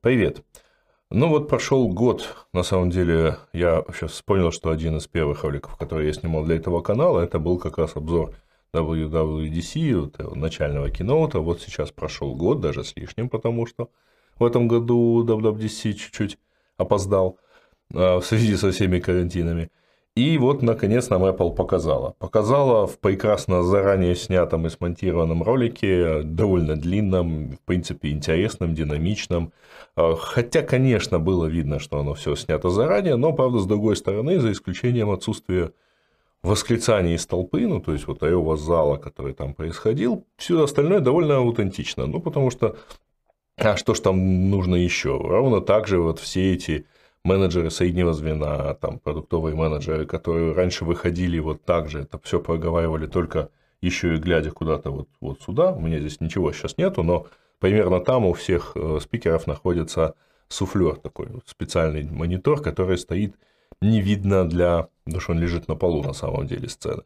Привет. Ну вот прошел год, на самом деле, я сейчас вспомнил, что один из первых роликов, который я снимал для этого канала, это был как раз обзор WWDC, вот, начального киноута. Вот сейчас прошел год, даже с лишним, потому что в этом году WWDC чуть-чуть опоздал а, в связи со всеми карантинами. И вот, наконец, нам Apple показала. Показала в прекрасно заранее снятом и смонтированном ролике, довольно длинном, в принципе, интересном, динамичном. А, хотя, конечно, было видно, что оно все снято заранее, но, правда, с другой стороны, за исключением отсутствия восклицаний из толпы, ну, то есть вот аэва зала, который там происходил, все остальное довольно аутентично. Ну, потому что, а что ж там нужно еще? Ровно так же вот все эти менеджеры среднего звена, там, продуктовые менеджеры, которые раньше выходили вот так же, это все проговаривали только еще и глядя куда-то вот, вот сюда, у меня здесь ничего сейчас нету, но примерно там у всех э, спикеров находится суфлер такой, специальный монитор, который стоит не видно для, потому что он лежит на полу на самом деле сцены.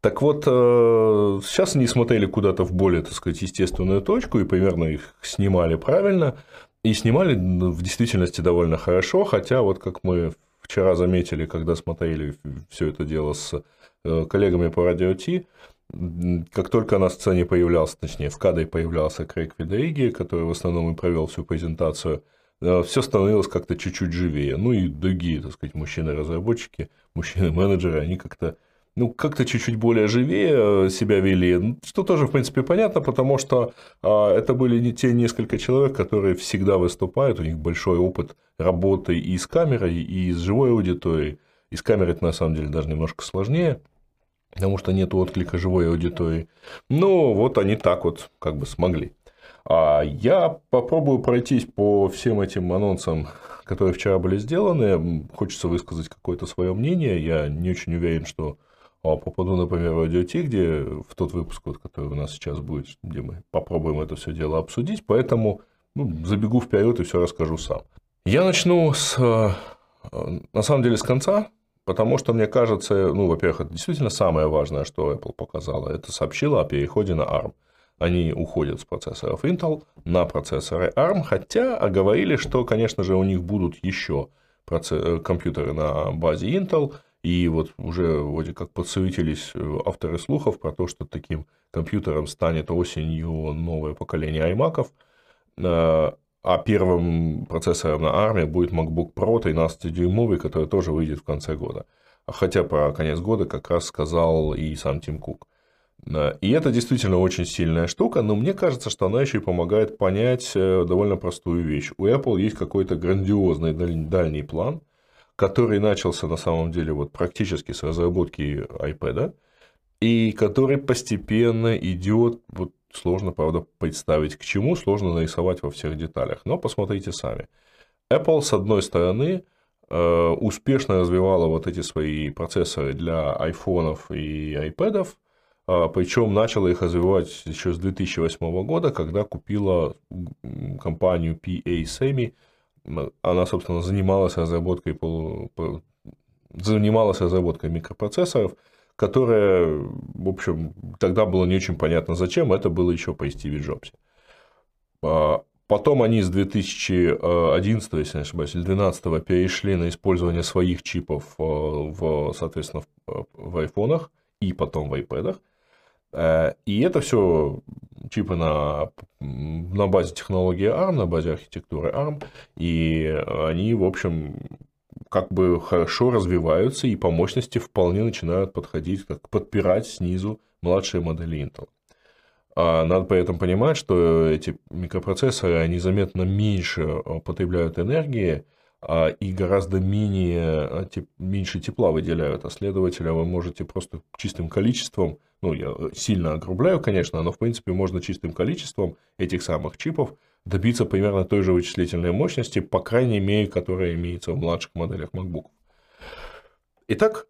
Так вот, э, сейчас они смотрели куда-то в более, так сказать, естественную точку и примерно их снимали правильно. И снимали ну, в действительности довольно хорошо, хотя вот как мы вчера заметили, когда смотрели все это дело с э, коллегами по радио Ти, как только на сцене появлялся, точнее, в кадре появлялся Крейг Видериги, который в основном и провел всю презентацию, э, все становилось как-то чуть-чуть живее. Ну и другие, так сказать, мужчины-разработчики, мужчины-менеджеры, они как-то ну, как-то чуть-чуть более живее э, себя вели, ну, что тоже, в принципе, понятно, потому что а, это были не те несколько человек, которые всегда выступают, у них большой опыт работы и с камерой, и с живой аудиторией. И с камерой это, на самом деле, даже немножко сложнее, потому что нет отклика живой аудитории. Но вот они так вот как бы смогли. А я попробую пройтись по всем этим анонсам, которые вчера были сделаны. Хочется высказать какое-то свое мнение. Я не очень уверен, что а попаду, например, в радио где в тот выпуск, вот, который у нас сейчас будет, где мы попробуем это все дело обсудить, поэтому ну, забегу вперед и все расскажу сам. Я начну с, э, на самом деле, с конца, потому что мне кажется, ну, во-первых, это действительно самое важное, что Apple показала, это сообщила о переходе на ARM. Они уходят с процессоров Intel на процессоры ARM, хотя оговорили, что, конечно же, у них будут еще э, компьютеры на базе Intel – и вот уже вроде как подсуетились э, авторы слухов про то, что таким компьютером станет осенью новое поколение iMac. Э, а первым процессором на армии будет MacBook Pro 13-дюймовый, который тоже выйдет в конце года. Хотя про конец года как раз сказал и сам Тим Кук. Э, и это действительно очень сильная штука, но мне кажется, что она еще и помогает понять довольно простую вещь. У Apple есть какой-то грандиозный дальний план – который начался на самом деле вот практически с разработки iPad, и который постепенно идет, вот сложно, правда, представить к чему, сложно нарисовать во всех деталях, но посмотрите сами. Apple, с одной стороны, э, успешно развивала вот эти свои процессоры для айфонов и айпэдов, а, причем начала их развивать еще с 2008 года, когда купила компанию PA Semi, она, собственно, занималась разработкой, полу... занималась разработкой микропроцессоров, которая, в общем, тогда было не очень понятно зачем, это было еще по Стиве Джобсе. А, потом они с 2011, если не ошибаюсь, или 2012 перешли на использование своих чипов а, в, соответственно, в айфонах и потом в iPad. Э, и это все чипы на, на базе технологии ARM, на базе архитектуры ARM, и они, в общем, как бы хорошо развиваются и по мощности вполне начинают подходить, как подпирать снизу младшие модели Intel. А надо при этом понимать, что эти микропроцессоры, они заметно меньше потребляют энергии, а, и гораздо менее, а, меньше тепла выделяют, а следовательно вы можете просто чистым количеством, ну я сильно огрубляю, конечно, но в принципе можно чистым количеством этих самых чипов добиться примерно той же вычислительной мощности, по крайней мере, которая имеется в младших моделях MacBook. Итак,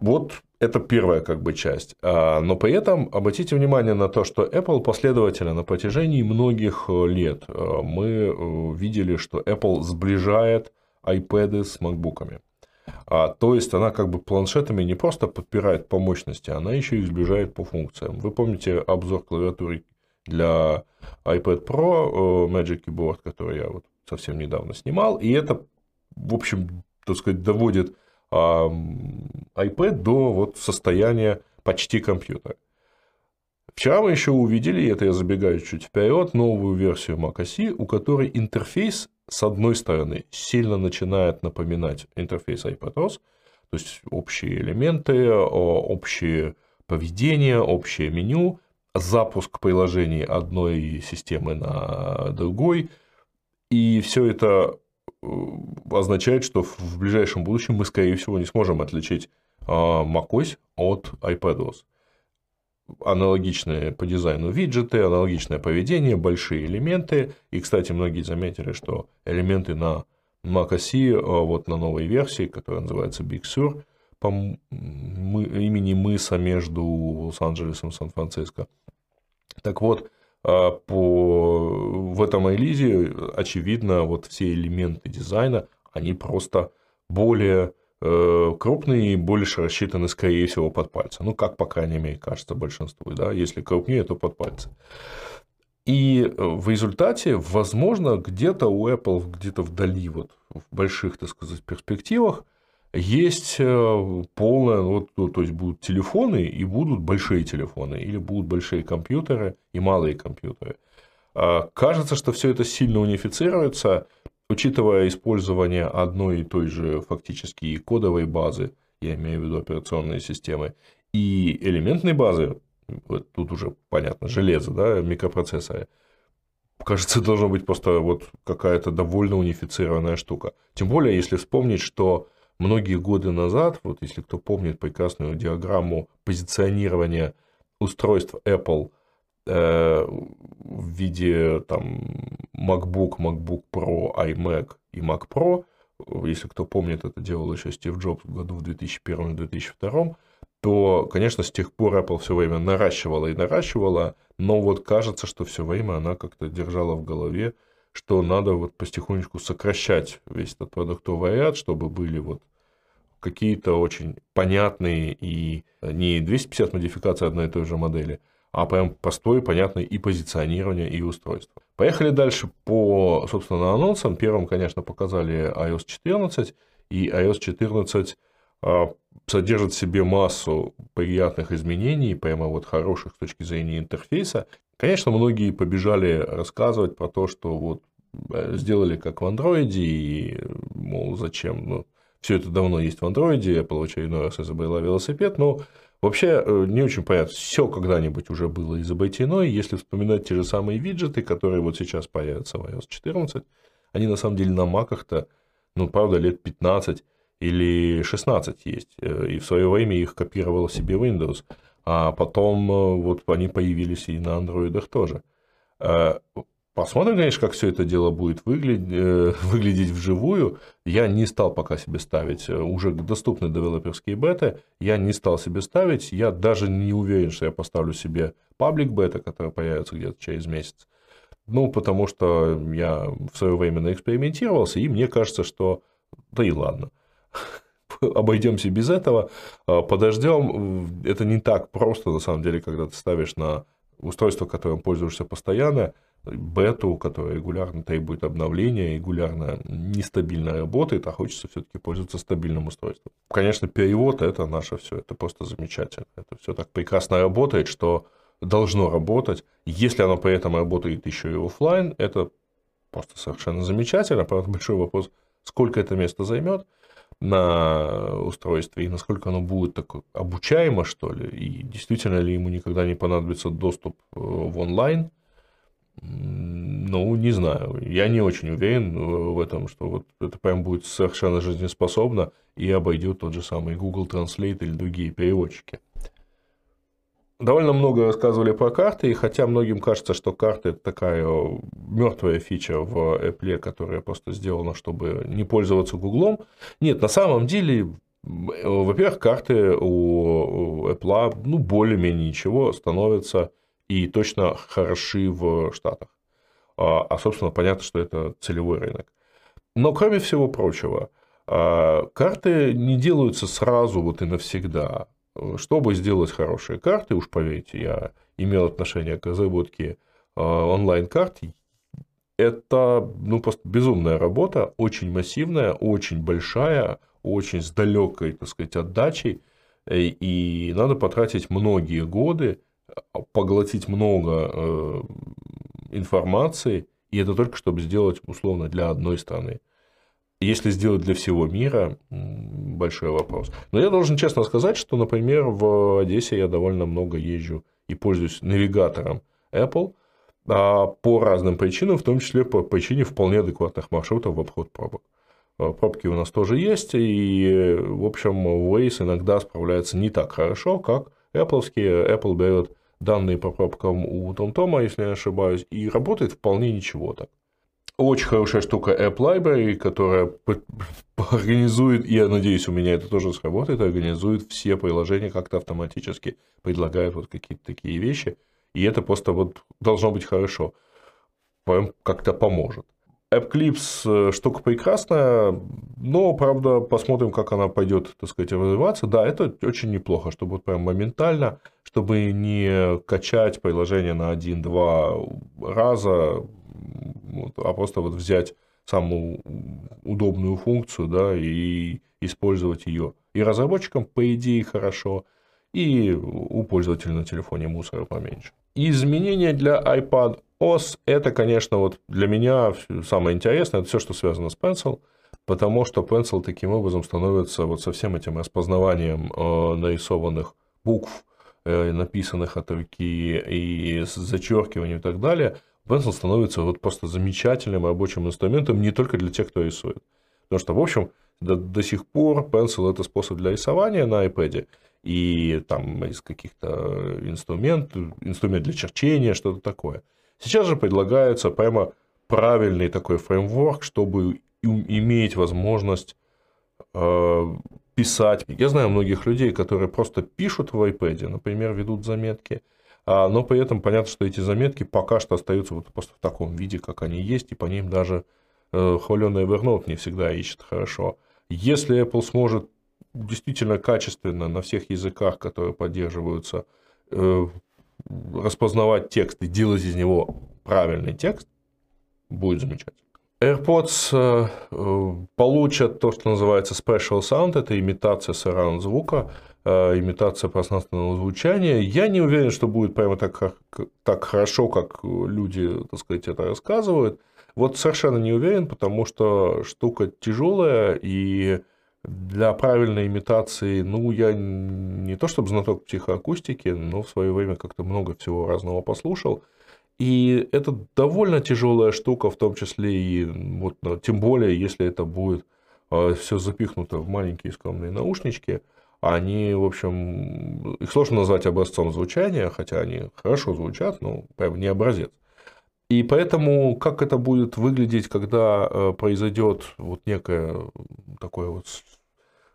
вот это первая как бы часть. А, но при этом обратите внимание на то, что Apple последовательно на протяжении многих э, лет э, мы э, видели, что Apple сближает iPad с MacBook'ами. А, то есть она как бы планшетами не просто подпирает по мощности, она еще и сближает по функциям. Вы помните обзор клавиатуры для iPad Pro Magic Keyboard, который я вот совсем недавно снимал. И это, в общем, так сказать, доводит iPad до вот состояния почти компьютера. Вчера мы еще увидели, это я забегаю чуть вперед, новую версию macOS, у которой интерфейс, с одной стороны, сильно начинает напоминать интерфейс iPadOS, то есть общие элементы, общее поведение, общее меню, запуск приложений одной системы на другой. И все это э, означает, что в ближайшем будущем мы, скорее всего, не сможем отличить а, macOS от iPadOS аналогичные по дизайну виджеты, аналогичное поведение, большие элементы. И, кстати, многие заметили, что элементы на macOS, а, вот на новой версии, которая называется Big Sur, по имени мыса между Лос-Анджелесом и Сан-Франциско. Так вот, а, по, в этом релизе, очевидно, вот все элементы дизайна, они просто более Э, крупные и больше рассчитаны, скорее всего, под пальцы. Ну, как, по крайней мере, кажется большинству. Да? Если крупнее, то под пальцы. И э, в результате, возможно, где-то у Apple, где-то вдали, вот, в больших, так сказать, перспективах, есть э, полное, вот, ну, то есть будут телефоны и будут большие телефоны, или будут большие компьютеры и малые компьютеры. А кажется, что все это сильно унифицируется, Учитывая использование одной и той же фактически кодовой базы, я имею в виду операционные системы, и элементной базы, вот тут уже понятно, железо, да, микропроцессоры, кажется, должна быть просто вот какая-то довольно унифицированная штука. Тем более, если вспомнить, что многие годы назад, вот если кто помнит прекрасную диаграмму позиционирования устройств Apple – в виде там MacBook, MacBook Pro, iMac и Mac Pro, если кто помнит, это делал еще Стив Джобс в году в 2001-2002, то, конечно, с тех пор Apple все время наращивала и наращивала, но вот кажется, что все время она как-то держала в голове, что надо вот потихонечку сокращать весь этот продуктовый ряд, чтобы были вот какие-то очень понятные и не 250 модификаций одной и той же модели, а прям простое, понятное и позиционирование, и устройство. Поехали дальше по, собственно, анонсам. Первым, конечно, показали iOS 14, и iOS 14 а, содержит в себе массу приятных изменений, прямо вот хороших с точки зрения интерфейса. Конечно, многие побежали рассказывать про то, что вот э, сделали как в андроиде, и, мол, зачем, ну, все это давно есть в андроиде, Apple в очередной раз изобрела велосипед, но Вообще э, не очень понятно, все когда-нибудь уже было изобретено, и если вспоминать те же самые виджеты, которые вот сейчас появятся в iOS 14, они на самом деле на маках-то, ну, правда, лет 15 или 16 есть, э, и в свое время их копировал себе Windows, а потом э, вот они появились и на андроидах тоже. Посмотрим, конечно, как все это дело будет выглядеть, э, выглядеть вживую. Я не стал пока себе ставить э, уже доступны девелоперские беты. Я не стал себе ставить. Я даже не уверен, что я поставлю себе паблик бета, который появится где-то через месяц. Ну, потому что я в свое время наэкспериментировался, и мне кажется, что да и ладно. Обойдемся без этого, а, подождем. Это не так просто, на самом деле, когда ты ставишь на устройство, которым пользуешься постоянно, бету, которая регулярно требует обновления, регулярно нестабильно работает, а хочется все-таки пользоваться стабильным устройством. Конечно, перевод это наше все, это просто замечательно. Это все так прекрасно работает, что должно работать. Если оно при этом работает еще и офлайн, это просто совершенно замечательно. Правда, большой вопрос, сколько это место займет на устройстве и насколько оно будет так обучаемо, что ли, и действительно ли ему никогда не понадобится доступ э, в онлайн – ну, не знаю. Я не очень уверен в этом, что вот это прям будет совершенно жизнеспособно и обойдет тот же самый Google Translate или другие переводчики. Довольно много рассказывали про карты, и хотя многим кажется, что карты это такая мертвая фича в Apple, которая просто сделана, чтобы не пользоваться Гуглом. Нет, на самом деле, во-первых, карты у Apple, ну, более-менее ничего, становятся и точно хороши в Штатах. А, а, собственно, понятно, что это целевой рынок. Но, кроме всего прочего, а, карты не делаются сразу вот и навсегда. Чтобы сделать хорошие карты, уж поверьте, я имел отношение к разработке онлайн-карт, это ну, просто безумная работа, очень массивная, очень большая, очень с далекой, так сказать, отдачей. И надо потратить многие годы, поглотить много информации, и это только чтобы сделать условно для одной страны. Если сделать для всего мира, большой вопрос. Но я должен честно сказать, что, например, в Одессе я довольно много езжу и пользуюсь навигатором Apple а, по разным причинам, в том числе по причине вполне адекватных маршрутов в обход пробок. А, пробки у нас тоже есть, и, в общем, Waze иногда справляется не так хорошо, как Apple. Apple берет данные по пробкам у TomTom, если я не ошибаюсь, и работает вполне ничего так. Очень хорошая штука App Library, которая организует, я надеюсь, у меня это тоже сработает, организует все приложения как-то автоматически, предлагает вот какие-то такие вещи, и это просто вот должно быть хорошо, прям как-то поможет. AppClips э, штука прекрасная, но, правда, посмотрим, как она пойдет, так сказать, развиваться. Да, это очень неплохо, чтобы вот прям моментально, чтобы не качать приложение на один-два раза, вот, а просто вот взять самую удобную функцию, да, и использовать ее. И разработчикам, по идее, хорошо, и у пользователя на телефоне мусора поменьше. Изменения для iPad OS – это, конечно, вот для меня самое интересное, это все, что связано с Pencil, потому что Pencil таким образом становится вот со всем этим распознаванием э, нарисованных букв, э, написанных от руки и с зачеркиванием и так далее – Pencil становится вот просто замечательным рабочим инструментом не только для тех, кто рисует. Потому что, в общем, до, до сих пор Pencil это способ для рисования на iPad, и там из каких-то инструмент, инструмент для черчения, что-то такое. Сейчас же предлагается прямо правильный такой фреймворк, чтобы иметь возможность э, писать. Я знаю многих людей, которые просто пишут в iPad, например, ведут заметки, а, но при этом понятно, что эти заметки пока что остаются вот просто в таком виде, как они есть, и по ним даже э, хваленый Evernote не всегда ищет хорошо. Если Apple сможет действительно качественно на всех языках, которые поддерживаются, э, распознавать текст и делать из него правильный текст, будет замечательно. AirPods э, получат то, что называется Special Sound, это имитация surround звука. Э, имитация пространственного звучания. Я не уверен, что будет прямо так, так хорошо, как люди, так сказать, это рассказывают. Вот совершенно не уверен, потому что штука тяжелая, и для правильной имитации, ну, я не то чтобы знаток психоакустики, но в свое время как-то много всего разного послушал. И это довольно тяжелая штука, в том числе и вот, тем более, если это будет э, все запихнуто в маленькие скромные наушнички – они, в общем, их сложно назвать образцом звучания, хотя они хорошо звучат, но прям не образец. И поэтому, как это будет выглядеть, когда э, произойдет вот некая такая вот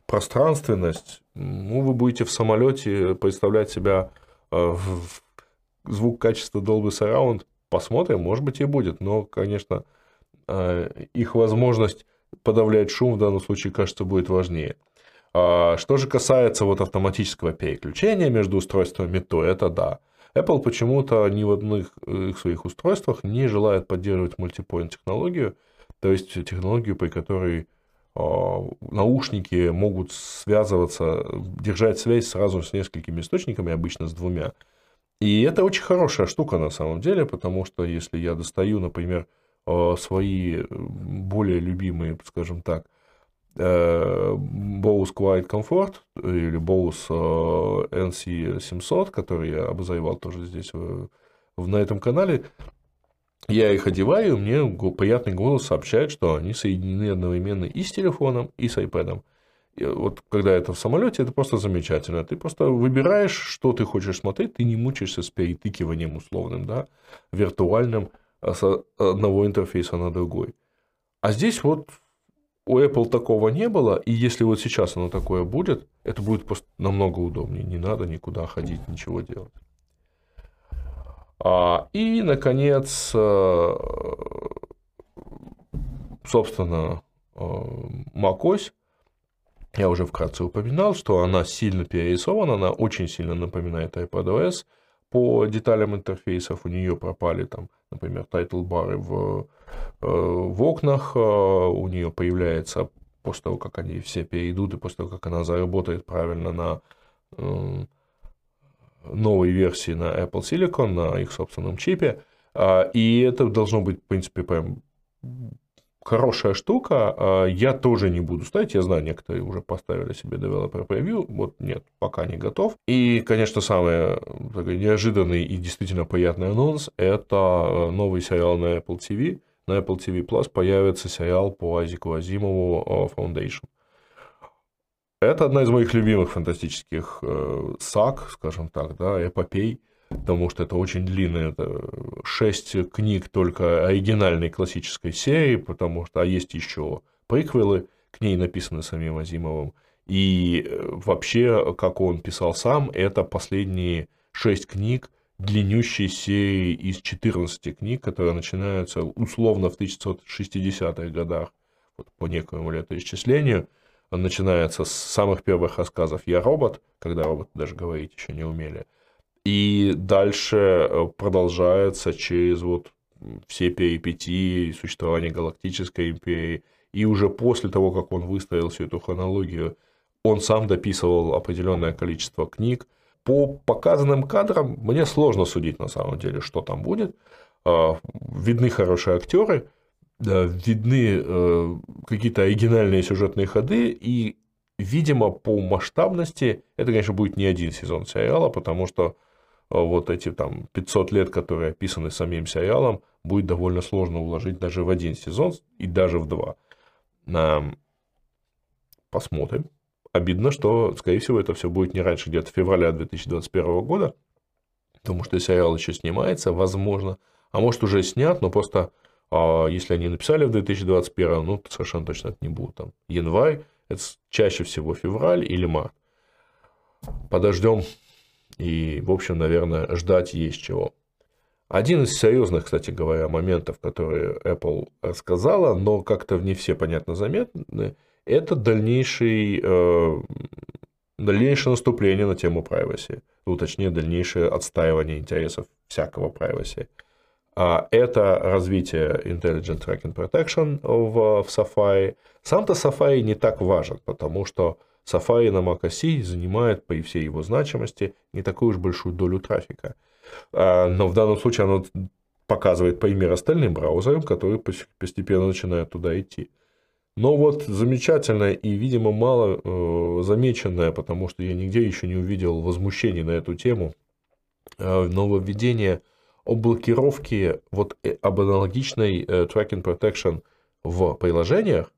пространственность, ну, вы будете в самолете представлять себя э, в звук качества Dolby Surround, посмотрим, может быть и будет, но, конечно, э, их возможность подавлять шум в данном случае, кажется, будет важнее. А, что же касается вот автоматического переключения между устройствами, то это да. Apple почему-то ни в одних их своих устройствах не желает поддерживать мультипоинт технологию, то есть технологию, при которой наушники могут связываться, держать связь сразу с несколькими источниками, обычно с двумя. И это очень хорошая штука на самом деле, потому что если я достаю, например, а, свои более любимые, скажем так, Э, Bose Quiet Comfort или Bose э, NC700, который я обозревал тоже здесь в, на этом канале, я их одеваю, и мне приятный голос сообщает, что они соединены одновременно и с телефоном, и с iPad. И вот когда это в самолете, это просто замечательно. Ты просто выбираешь, что ты хочешь смотреть, ты не мучаешься с перетыкиванием условным, да, виртуальным с одного интерфейса на другой. А здесь вот у Apple такого не было, и если вот сейчас оно такое будет, это будет просто намного удобнее. Не надо никуда ходить, ничего делать. А, и, наконец, э, собственно, э, macOS. Я уже вкратце упоминал, что она сильно перерисована, она очень сильно напоминает iPadOS по деталям интерфейсов, у нее пропали там, например, title bar ы в, э, в окнах, э, у нее появляется после того, как они все перейдут, и после того, как она заработает правильно на новой версии на Apple Silicon, на их собственном чипе. А, и это должно быть, в принципе, прям хорошая штука. А, я тоже не буду ставить. Я знаю, некоторые уже поставили себе Developer Preview. Вот нет, пока не готов. И, конечно, самый такой неожиданный и действительно приятный анонс – это э, новый сериал на Apple TV. На Apple TV Plus появится сериал по Айзеку Азимову э, Foundation. Это одна из моих любимых фантастических э, саг, скажем так, да, эпопей потому что это очень длинно, это шесть книг только оригинальной классической серии, потому что а есть еще приквелы, к ней написаны самим Азимовым. И э, вообще, как он писал сам, это последние шесть книг длиннющей серии из 14 книг, которые начинаются условно в 1960-х годах, вот по некоему летоисчислению. Начинается с самых первых рассказов «Я робот», когда роботы даже говорить еще не умели – и дальше э, продолжается через вот все перипетии существования Галактической империи. И уже после того, как он выставил всю эту хронологию, он сам дописывал определенное количество книг. По показанным кадрам мне сложно судить на самом деле, что там будет. А, видны хорошие актеры, видны э, какие-то оригинальные сюжетные ходы, и, видимо, по масштабности это, конечно, будет не один сезон сериала, потому что а вот эти там 500 лет, которые описаны самим сериалом, будет довольно сложно уложить даже в один сезон и даже в два. Посмотрим. Обидно, что, скорее всего, это все будет не раньше где-то февраля 2021 года, потому что сериал еще снимается, возможно, а может уже снят, но просто а если они написали в 2021, ну, совершенно точно это не будет там январь, это чаще всего февраль или март. Подождем и, в общем, наверное, ждать есть чего. Один из серьезных, кстати говоря, моментов, которые Apple рассказала, но как-то не все понятно заметны, это дальнейший, э, дальнейшее наступление на тему privacy, ну, точнее, дальнейшее отстаивание интересов всякого privacy. А это развитие Intelligent Tracking Protection в, в Safari. Сам-то Safari не так важен, потому что Safari на Mac OS занимает при всей его значимости не такую уж большую долю трафика. А, но в данном случае оно показывает пример остальным браузерам, которые постепенно начинают туда идти. Но вот замечательное и, видимо, мало э, замеченное, потому что я нигде еще не увидел возмущений на эту тему, э, нововведение о блокировке вот э, об аналогичной э, tracking protection в приложениях,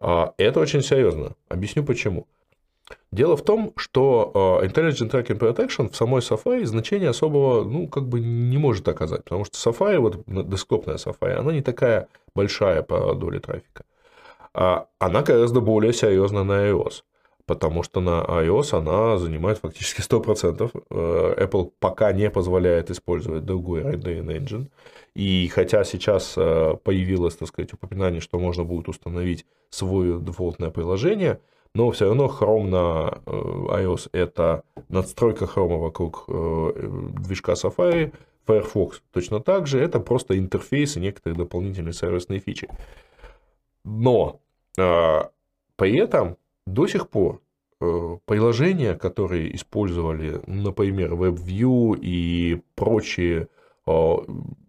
а, это очень серьезно. Объясню почему. Дело в том, что а, Intelligent Tracking Protection в самой Safari значения особого, ну, как бы не может оказать, потому что Safari, вот десктопная Safari, она не такая большая по доле трафика. А она гораздо более серьезна на iOS потому что на iOS она занимает фактически 100%. Э, Apple пока не позволяет использовать другой Rendering Engine. И хотя сейчас э, появилось, так сказать, упоминание, что можно будет установить свое дефолтное приложение, но все равно Chrome на э, iOS это надстройка Chrome вокруг движка Safari, Firefox точно так же, это просто интерфейс и некоторые дополнительные сервисные фичи. Но при этом до сих пор э, приложения, которые использовали, например, WebView и прочие а,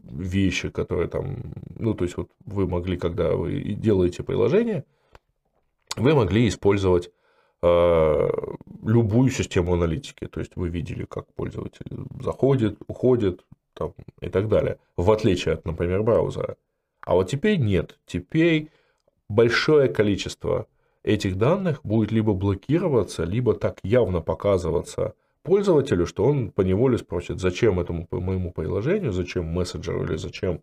вещи, которые там, ну, то есть вот вы могли, когда вы делаете приложение, вы могли использовать а, любую систему аналитики. То есть вы видели, как пользователь заходит, уходит там, и так далее. В отличие от, например, браузера. А вот теперь нет. Теперь большое количество этих данных будет либо блокироваться, либо так явно показываться пользователю, что он поневоле спросит, зачем этому моему приложению, зачем мессенджеру или зачем,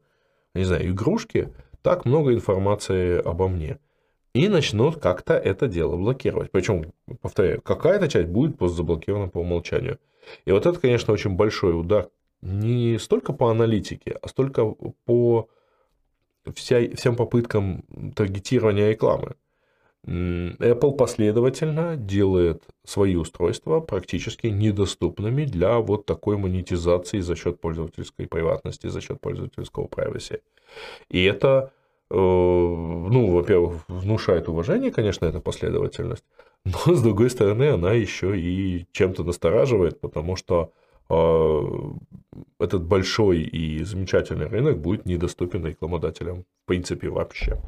не знаю, игрушке так много информации обо мне. И начнут как-то это дело блокировать. Причем, повторяю, какая-то часть будет заблокирована по умолчанию. И вот это, конечно, очень большой удар не столько по аналитике, а столько по вся, всем попыткам таргетирования рекламы. Apple последовательно делает свои устройства практически недоступными для вот такой монетизации за счет пользовательской приватности, за счет пользовательского privacy. И это, э, ну, во-первых, внушает уважение, конечно, эта последовательность, но, с другой стороны, она еще и чем-то настораживает, потому что э, этот большой и замечательный рынок будет недоступен рекламодателям, в принципе, вообще.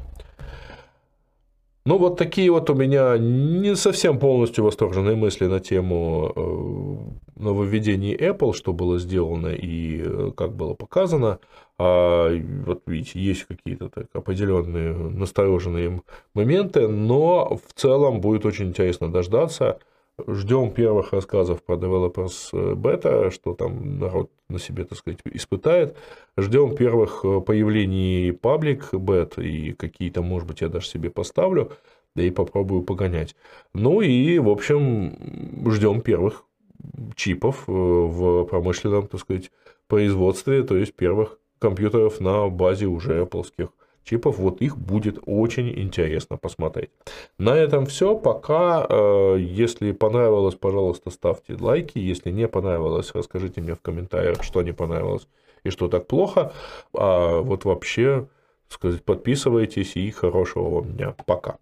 Ну, вот такие вот у меня не совсем полностью восторженные мысли на тему э, нововведений Apple, что было сделано и э, как было показано. А вот видите, есть какие-то так определенные настороженные моменты, но в целом будет очень интересно дождаться Ждем первых рассказов про Developers Beta, что там народ на себе, так сказать, испытает. Ждем первых э, появлений Public Beta и какие-то, может быть, я даже себе поставлю, да и попробую погонять. Ну и, в общем, ждем первых чипов э, в промышленном, так сказать, производстве, то есть первых компьютеров на базе уже Apple чипов, вот их будет очень интересно посмотреть. На этом все. Пока. Э, если понравилось, пожалуйста, ставьте лайки. Если не понравилось, расскажите мне в комментариях, что не понравилось и что так плохо. А вот вообще, сказать, подписывайтесь и хорошего вам дня. Пока.